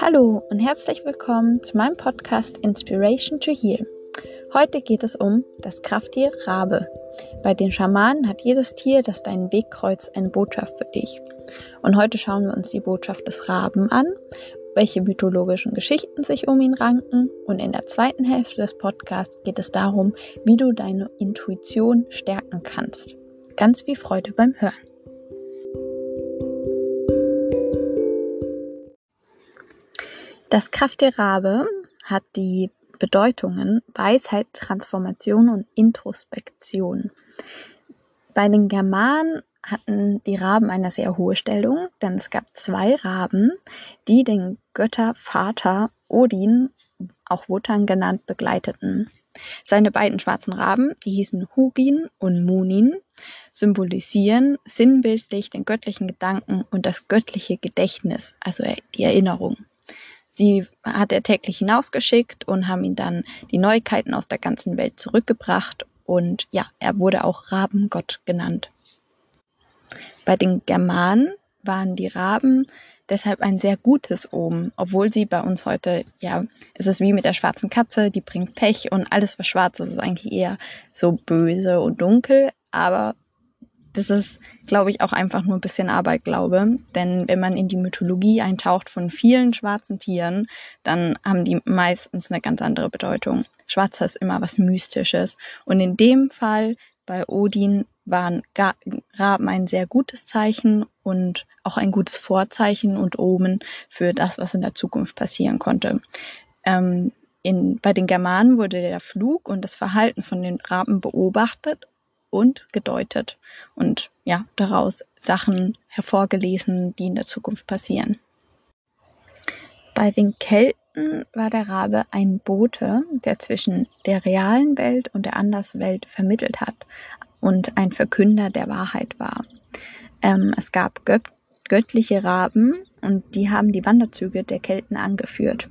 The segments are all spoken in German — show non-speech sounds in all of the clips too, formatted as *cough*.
Hallo und herzlich willkommen zu meinem Podcast Inspiration to Heal. Heute geht es um das Krafttier Rabe. Bei den Schamanen hat jedes Tier, das deinen Weg kreuzt, eine Botschaft für dich. Und heute schauen wir uns die Botschaft des Raben an, welche mythologischen Geschichten sich um ihn ranken. Und in der zweiten Hälfte des Podcasts geht es darum, wie du deine Intuition stärken kannst. Ganz viel Freude beim Hören. Das Kraft der Rabe hat die Bedeutungen Weisheit, Transformation und Introspektion. Bei den Germanen hatten die Raben eine sehr hohe Stellung, denn es gab zwei Raben, die den Göttervater Odin, auch Wotan genannt, begleiteten. Seine beiden schwarzen Raben, die hießen Hugin und Munin, symbolisieren sinnbildlich den göttlichen Gedanken und das göttliche Gedächtnis, also die Erinnerung. Die hat er täglich hinausgeschickt und haben ihn dann die Neuigkeiten aus der ganzen Welt zurückgebracht. Und ja, er wurde auch Rabengott genannt. Bei den Germanen waren die Raben deshalb ein sehr gutes Omen, obwohl sie bei uns heute, ja, es ist wie mit der schwarzen Katze, die bringt Pech und alles, was schwarz ist, ist eigentlich eher so böse und dunkel. Aber das ist, glaube ich, auch einfach nur ein bisschen Arbeit, glaube. Denn wenn man in die Mythologie eintaucht von vielen schwarzen Tieren, dann haben die meistens eine ganz andere Bedeutung. Schwarz ist immer was Mystisches. Und in dem Fall bei Odin waren Raben ein sehr gutes Zeichen und auch ein gutes Vorzeichen und Omen für das, was in der Zukunft passieren konnte. Ähm, in, bei den Germanen wurde der Flug und das Verhalten von den Raben beobachtet und gedeutet und ja, daraus Sachen hervorgelesen, die in der Zukunft passieren. Bei den Kelten war der Rabe ein Bote, der zwischen der realen Welt und der Anderswelt vermittelt hat und ein Verkünder der Wahrheit war. Ähm, es gab gött göttliche Raben und die haben die Wanderzüge der Kelten angeführt.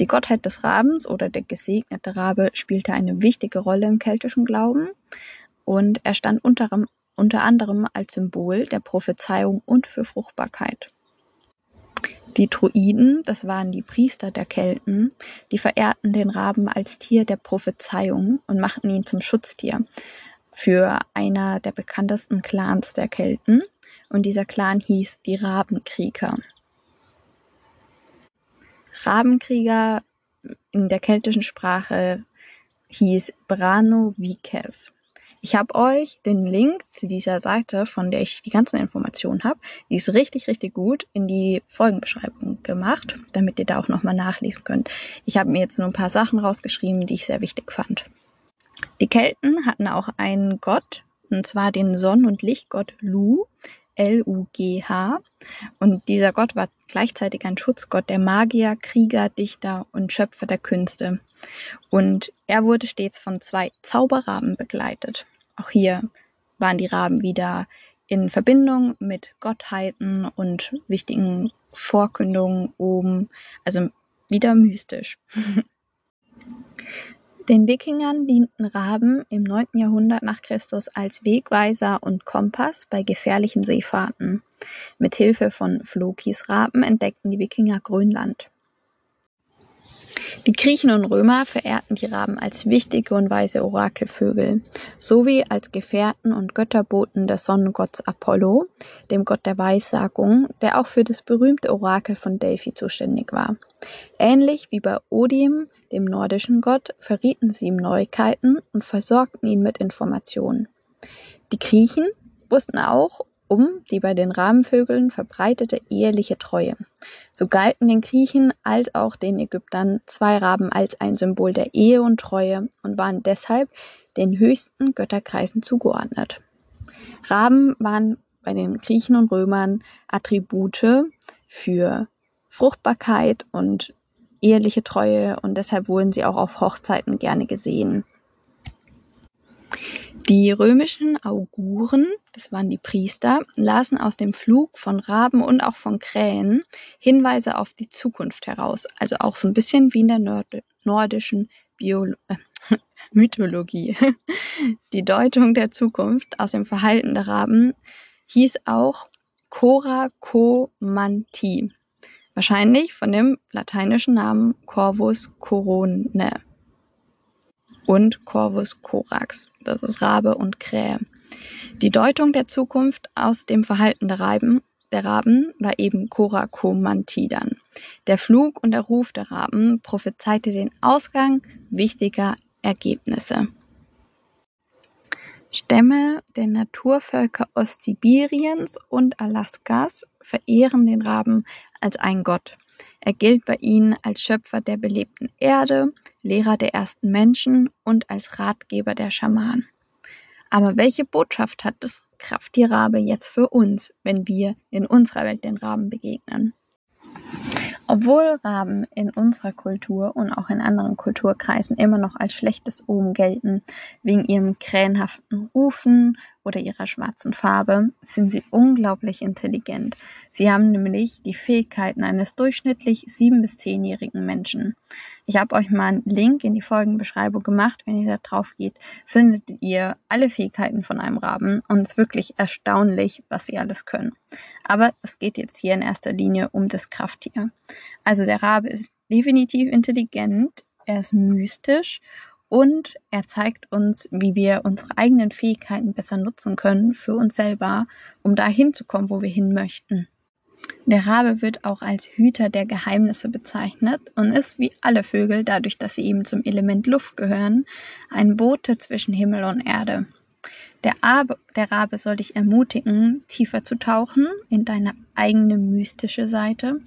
Die Gottheit des Rabens oder der gesegnete Rabe spielte eine wichtige Rolle im keltischen Glauben und er stand unter, anderem als Symbol der Prophezeiung und für Fruchtbarkeit. Die Druiden, das waren die Priester der Kelten, die verehrten den Raben als Tier der Prophezeiung und machten ihn zum Schutztier für einer der bekanntesten Clans der Kelten. Und dieser Clan hieß die Rabenkrieger. Rabenkrieger in der keltischen Sprache hieß Brano Vikes. Ich habe euch den Link zu dieser Seite, von der ich die ganzen Informationen habe, die ist richtig, richtig gut, in die Folgenbeschreibung gemacht, damit ihr da auch nochmal nachlesen könnt. Ich habe mir jetzt nur ein paar Sachen rausgeschrieben, die ich sehr wichtig fand. Die Kelten hatten auch einen Gott, und zwar den Sonn- und Lichtgott Lu, L-U-G-H. Und dieser Gott war gleichzeitig ein Schutzgott der Magier, Krieger, Dichter und Schöpfer der Künste. Und er wurde stets von zwei Zauberraben begleitet. Auch hier waren die Raben wieder in Verbindung mit Gottheiten und wichtigen Vorkündungen oben, also wieder mystisch. *laughs* Den Wikingern dienten Raben im 9. Jahrhundert nach Christus als Wegweiser und Kompass bei gefährlichen Seefahrten. Mit Hilfe von Flokis Raben entdeckten die Wikinger Grönland. Die Griechen und Römer verehrten die Raben als wichtige und weise Orakelvögel, sowie als Gefährten und Götterboten des Sonnengotts Apollo, dem Gott der Weissagung, der auch für das berühmte Orakel von Delphi zuständig war. Ähnlich wie bei Odin, dem nordischen Gott, verrieten sie ihm Neuigkeiten und versorgten ihn mit Informationen. Die Griechen wussten auch um die bei den Rabenvögeln verbreitete eheliche Treue. So galten den Griechen als auch den Ägyptern zwei Raben als ein Symbol der Ehe und Treue und waren deshalb den höchsten Götterkreisen zugeordnet. Raben waren bei den Griechen und Römern Attribute für Fruchtbarkeit und eheliche Treue und deshalb wurden sie auch auf Hochzeiten gerne gesehen. Die römischen Auguren, das waren die Priester, lasen aus dem Flug von Raben und auch von Krähen Hinweise auf die Zukunft heraus. Also auch so ein bisschen wie in der Nord nordischen Bio äh, *laughs* Mythologie. *laughs* Die Deutung der Zukunft aus dem Verhalten der Raben hieß auch Korakomantie. Wahrscheinlich von dem lateinischen Namen Corvus corone und Corvus corax. Das ist Rabe und Krähe. Die Deutung der Zukunft aus dem Verhalten der Raben, der Raben war eben Coracomantidan. Der Flug und der Ruf der Raben prophezeite den Ausgang wichtiger Ergebnisse. Stämme der Naturvölker Ostsibiriens und Alaskas verehren den Raben als einen Gott. Er gilt bei ihnen als Schöpfer der belebten Erde, Lehrer der ersten Menschen und als Ratgeber der Schamanen. Aber welche Botschaft hat das Krafttierrabe jetzt für uns, wenn wir in unserer Welt den Raben begegnen? Obwohl Raben in unserer Kultur und auch in anderen Kulturkreisen immer noch als schlechtes Omen gelten, wegen ihrem krähenhaften Rufen oder ihrer schwarzen Farbe, sind sie unglaublich intelligent. Sie haben nämlich die Fähigkeiten eines durchschnittlich sieben- bis zehnjährigen Menschen. Ich habe euch mal einen Link in die Folgenbeschreibung gemacht. Wenn ihr da drauf geht, findet ihr alle Fähigkeiten von einem Raben und es ist wirklich erstaunlich, was sie alles können. Aber es geht jetzt hier in erster Linie um das Krafttier. Also der Rabe ist definitiv intelligent, er ist mystisch und er zeigt uns, wie wir unsere eigenen Fähigkeiten besser nutzen können für uns selber, um dahin zu kommen, wo wir hin möchten. Der Rabe wird auch als Hüter der Geheimnisse bezeichnet und ist wie alle Vögel, dadurch, dass sie eben zum Element Luft gehören, ein Bote zwischen Himmel und Erde. Der, Abe, der Rabe soll dich ermutigen, tiefer zu tauchen in deine eigene mystische Seite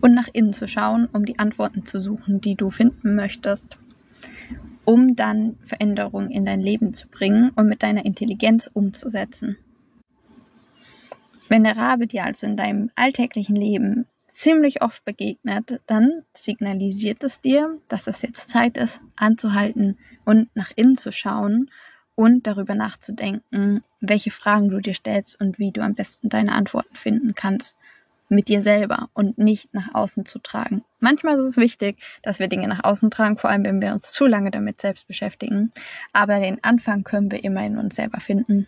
und nach innen zu schauen, um die Antworten zu suchen, die du finden möchtest, um dann Veränderungen in dein Leben zu bringen und mit deiner Intelligenz umzusetzen. Wenn der Rabe dir also in deinem alltäglichen Leben ziemlich oft begegnet, dann signalisiert es dir, dass es jetzt Zeit ist, anzuhalten und nach innen zu schauen und darüber nachzudenken, welche Fragen du dir stellst und wie du am besten deine Antworten finden kannst mit dir selber und nicht nach außen zu tragen. Manchmal ist es wichtig, dass wir Dinge nach außen tragen, vor allem wenn wir uns zu lange damit selbst beschäftigen. Aber den Anfang können wir immer in uns selber finden.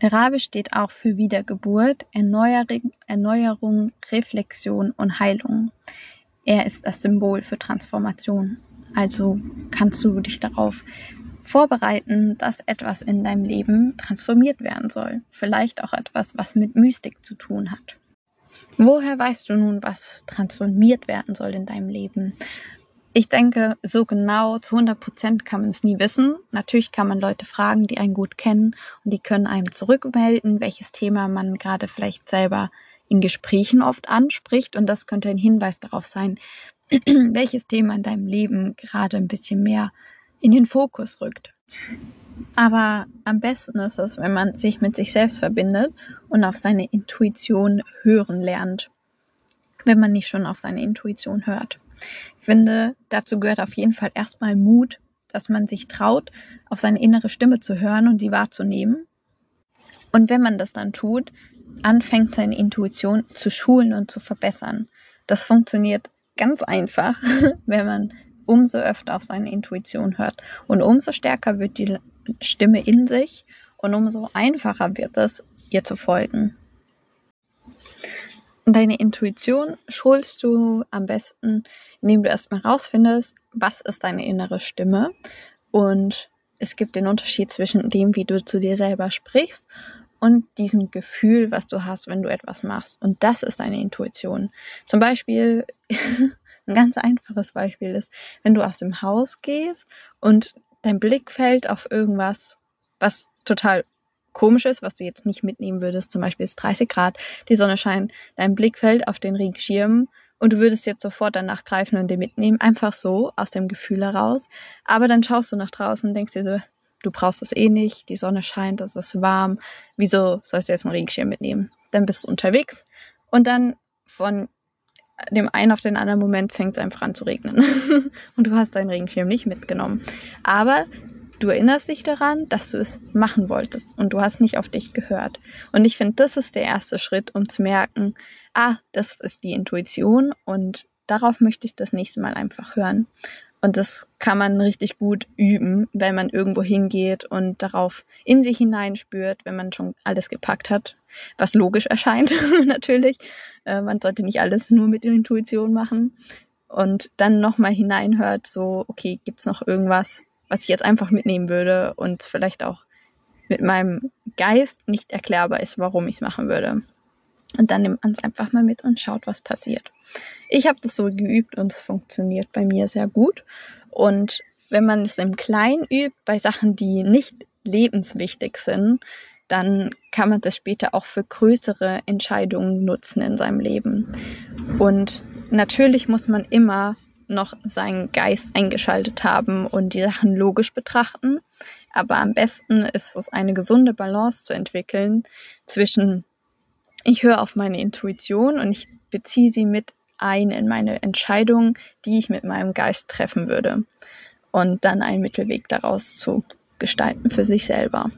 Der Rabe steht auch für Wiedergeburt, Erneuerung, Reflexion und Heilung. Er ist das Symbol für Transformation. Also kannst du dich darauf vorbereiten, dass etwas in deinem Leben transformiert werden soll. Vielleicht auch etwas, was mit Mystik zu tun hat. Woher weißt du nun, was transformiert werden soll in deinem Leben? Ich denke, so genau zu 100 Prozent kann man es nie wissen. Natürlich kann man Leute fragen, die einen gut kennen und die können einem zurückmelden, welches Thema man gerade vielleicht selber in Gesprächen oft anspricht und das könnte ein Hinweis darauf sein, *clears throat* welches Thema in deinem Leben gerade ein bisschen mehr in den Fokus rückt. Aber am besten ist es, wenn man sich mit sich selbst verbindet und auf seine Intuition hören lernt, wenn man nicht schon auf seine Intuition hört. Ich finde, dazu gehört auf jeden Fall erstmal Mut, dass man sich traut, auf seine innere Stimme zu hören und sie wahrzunehmen. Und wenn man das dann tut, anfängt seine Intuition zu schulen und zu verbessern. Das funktioniert ganz einfach, *laughs* wenn man umso öfter auf seine Intuition hört. Und umso stärker wird die Stimme in sich und umso einfacher wird es, ihr zu folgen. Deine Intuition schulst du am besten, indem du erstmal rausfindest, was ist deine innere Stimme. Und es gibt den Unterschied zwischen dem, wie du zu dir selber sprichst und diesem Gefühl, was du hast, wenn du etwas machst. Und das ist deine Intuition. Zum Beispiel, *laughs* ein ganz einfaches Beispiel ist, wenn du aus dem Haus gehst und dein Blick fällt auf irgendwas, was total komisch ist, was du jetzt nicht mitnehmen würdest, zum Beispiel ist 30 Grad, die Sonne scheint, dein Blick fällt auf den Regenschirm und du würdest jetzt sofort danach greifen und den mitnehmen, einfach so aus dem Gefühl heraus. Aber dann schaust du nach draußen und denkst dir so, du brauchst es eh nicht, die Sonne scheint, es ist warm, wieso sollst du jetzt einen Regenschirm mitnehmen? Dann bist du unterwegs und dann von dem einen auf den anderen Moment fängt es einfach an zu regnen. *laughs* und du hast deinen Regenschirm nicht mitgenommen. Aber du erinnerst dich daran, dass du es machen wolltest und du hast nicht auf dich gehört. Und ich finde, das ist der erste Schritt, um zu merken, ah, das ist die Intuition und darauf möchte ich das nächste Mal einfach hören. Und das kann man richtig gut üben, wenn man irgendwo hingeht und darauf in sich hineinspürt, wenn man schon alles gepackt hat, was logisch erscheint *laughs* natürlich. Äh, man sollte nicht alles nur mit Intuition machen. Und dann nochmal hineinhört, so, okay, gibt's noch irgendwas, was ich jetzt einfach mitnehmen würde und vielleicht auch mit meinem Geist nicht erklärbar ist, warum ich es machen würde. Und dann nimmt man es einfach mal mit und schaut, was passiert. Ich habe das so geübt und es funktioniert bei mir sehr gut. Und wenn man es im Kleinen übt, bei Sachen, die nicht lebenswichtig sind, dann kann man das später auch für größere Entscheidungen nutzen in seinem Leben. Und natürlich muss man immer noch seinen Geist eingeschaltet haben und die Sachen logisch betrachten. Aber am besten ist es, eine gesunde Balance zu entwickeln zwischen ich höre auf meine Intuition und ich beziehe sie mit ein in meine Entscheidungen, die ich mit meinem Geist treffen würde. Und dann einen Mittelweg daraus zu gestalten für sich selber.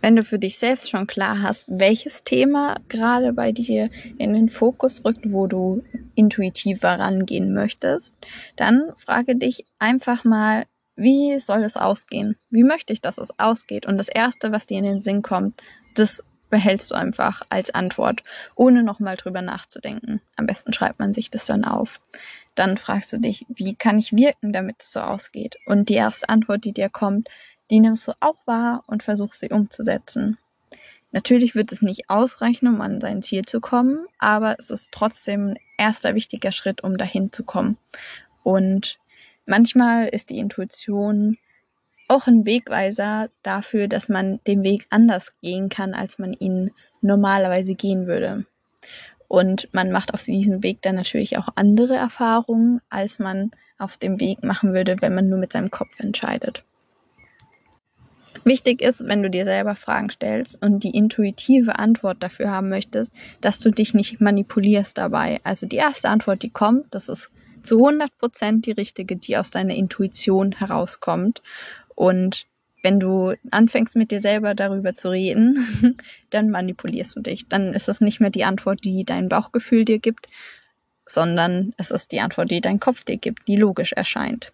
Wenn du für dich selbst schon klar hast, welches Thema gerade bei dir in den Fokus rückt, wo du intuitiver rangehen möchtest, dann frage dich einfach mal, wie soll es ausgehen? Wie möchte ich, dass es ausgeht? Und das Erste, was dir in den Sinn kommt, das behältst du einfach als Antwort, ohne nochmal drüber nachzudenken. Am besten schreibt man sich das dann auf. Dann fragst du dich, wie kann ich wirken, damit es so ausgeht? Und die erste Antwort, die dir kommt, die nimmst du auch wahr und versuchst sie umzusetzen. Natürlich wird es nicht ausreichen, um an sein Ziel zu kommen, aber es ist trotzdem ein erster wichtiger Schritt, um dahin zu kommen. Und manchmal ist die Intuition auch ein Wegweiser dafür, dass man den Weg anders gehen kann, als man ihn normalerweise gehen würde. Und man macht auf diesem Weg dann natürlich auch andere Erfahrungen, als man auf dem Weg machen würde, wenn man nur mit seinem Kopf entscheidet. Wichtig ist, wenn du dir selber Fragen stellst und die intuitive Antwort dafür haben möchtest, dass du dich nicht manipulierst dabei. Also die erste Antwort, die kommt, das ist zu 100 Prozent die richtige, die aus deiner Intuition herauskommt. Und wenn du anfängst mit dir selber darüber zu reden, *laughs* dann manipulierst du dich. Dann ist es nicht mehr die Antwort, die dein Bauchgefühl dir gibt, sondern es ist die Antwort, die dein Kopf dir gibt, die logisch erscheint.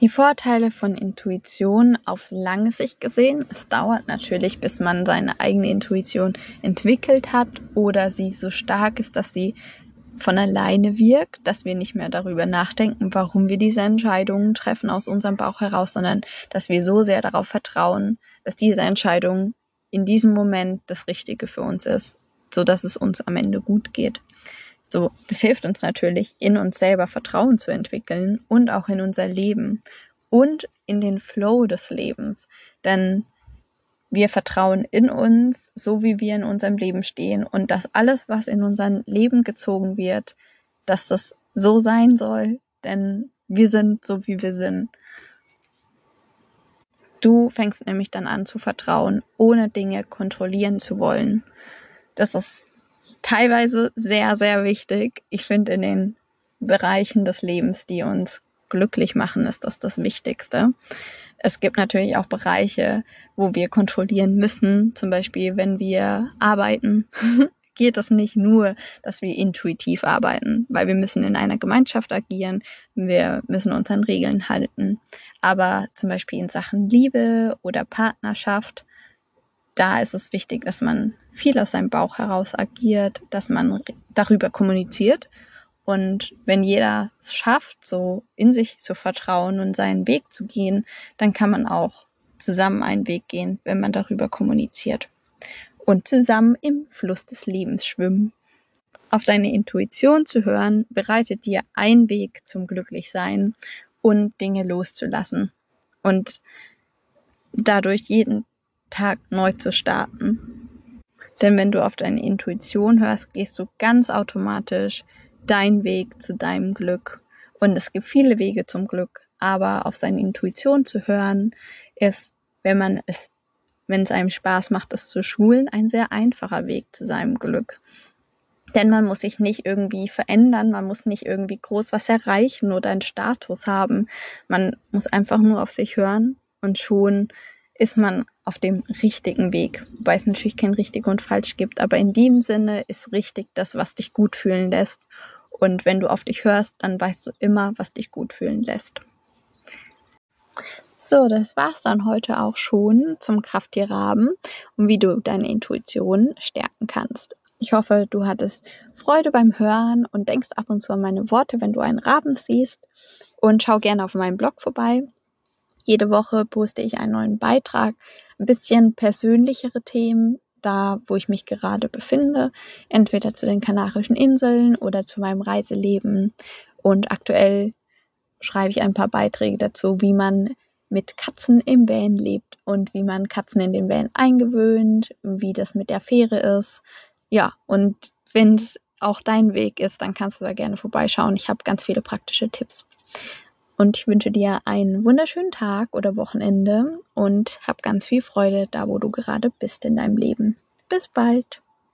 Die Vorteile von Intuition auf lange Sicht gesehen, es dauert natürlich, bis man seine eigene Intuition entwickelt hat oder sie so stark ist, dass sie von alleine wirkt, dass wir nicht mehr darüber nachdenken, warum wir diese Entscheidungen treffen aus unserem Bauch heraus, sondern dass wir so sehr darauf vertrauen, dass diese Entscheidung in diesem Moment das Richtige für uns ist, so dass es uns am Ende gut geht. So, das hilft uns natürlich, in uns selber Vertrauen zu entwickeln und auch in unser Leben und in den Flow des Lebens. Denn wir vertrauen in uns, so wie wir in unserem Leben stehen und dass alles, was in unser Leben gezogen wird, dass das so sein soll, denn wir sind so, wie wir sind. Du fängst nämlich dann an zu vertrauen, ohne Dinge kontrollieren zu wollen. Das ist teilweise sehr, sehr wichtig. Ich finde, in den Bereichen des Lebens, die uns glücklich machen, ist das das Wichtigste. Es gibt natürlich auch Bereiche, wo wir kontrollieren müssen. Zum Beispiel, wenn wir arbeiten, *laughs* geht es nicht nur, dass wir intuitiv arbeiten, weil wir müssen in einer Gemeinschaft agieren, wir müssen uns an Regeln halten. Aber zum Beispiel in Sachen Liebe oder Partnerschaft, da ist es wichtig, dass man viel aus seinem Bauch heraus agiert, dass man darüber kommuniziert und wenn jeder es schafft, so in sich zu vertrauen und seinen Weg zu gehen, dann kann man auch zusammen einen Weg gehen, wenn man darüber kommuniziert. Und zusammen im Fluss des Lebens schwimmen. Auf deine Intuition zu hören, bereitet dir ein Weg zum Glücklichsein und Dinge loszulassen. Und dadurch jeden Tag neu zu starten. Denn wenn du auf deine Intuition hörst, gehst du ganz automatisch dein Weg zu deinem Glück. Und es gibt viele Wege zum Glück, aber auf seine Intuition zu hören, ist, wenn man es, wenn es einem Spaß macht, es zu schulen, ein sehr einfacher Weg zu seinem Glück. Denn man muss sich nicht irgendwie verändern, man muss nicht irgendwie groß was erreichen oder einen Status haben. Man muss einfach nur auf sich hören und schon ist man auf dem richtigen Weg. Wobei es natürlich kein richtig und falsch gibt, aber in dem Sinne ist richtig das, was dich gut fühlen lässt Und wenn du auf dich hörst, dann weißt du immer, was dich gut fühlen lässt. So, das war's dann heute auch schon zum Krafttierraben und wie du deine Intuition stärken kannst. Ich hoffe, du hattest Freude beim Hören und denkst ab und zu an meine Worte, wenn du einen Raben siehst. Und schau gerne auf meinem Blog vorbei. Jede Woche poste ich einen neuen Beitrag, ein bisschen persönlichere Themen, da wo ich mich gerade befinde, entweder zu den Kanarischen Inseln oder zu meinem Reiseleben. Und aktuell schreibe ich ein paar Beiträge dazu, wie man mit Katzen im Van lebt und wie man Katzen in den Van eingewöhnt, wie das mit der Fähre ist. Ja, und wenn es auch dein Weg ist, dann kannst du da gerne vorbeischauen. Ich habe ganz viele praktische Tipps. Und ich wünsche dir einen wunderschönen Tag oder Wochenende und hab ganz viel Freude da, wo du gerade bist in deinem Leben. Bis bald.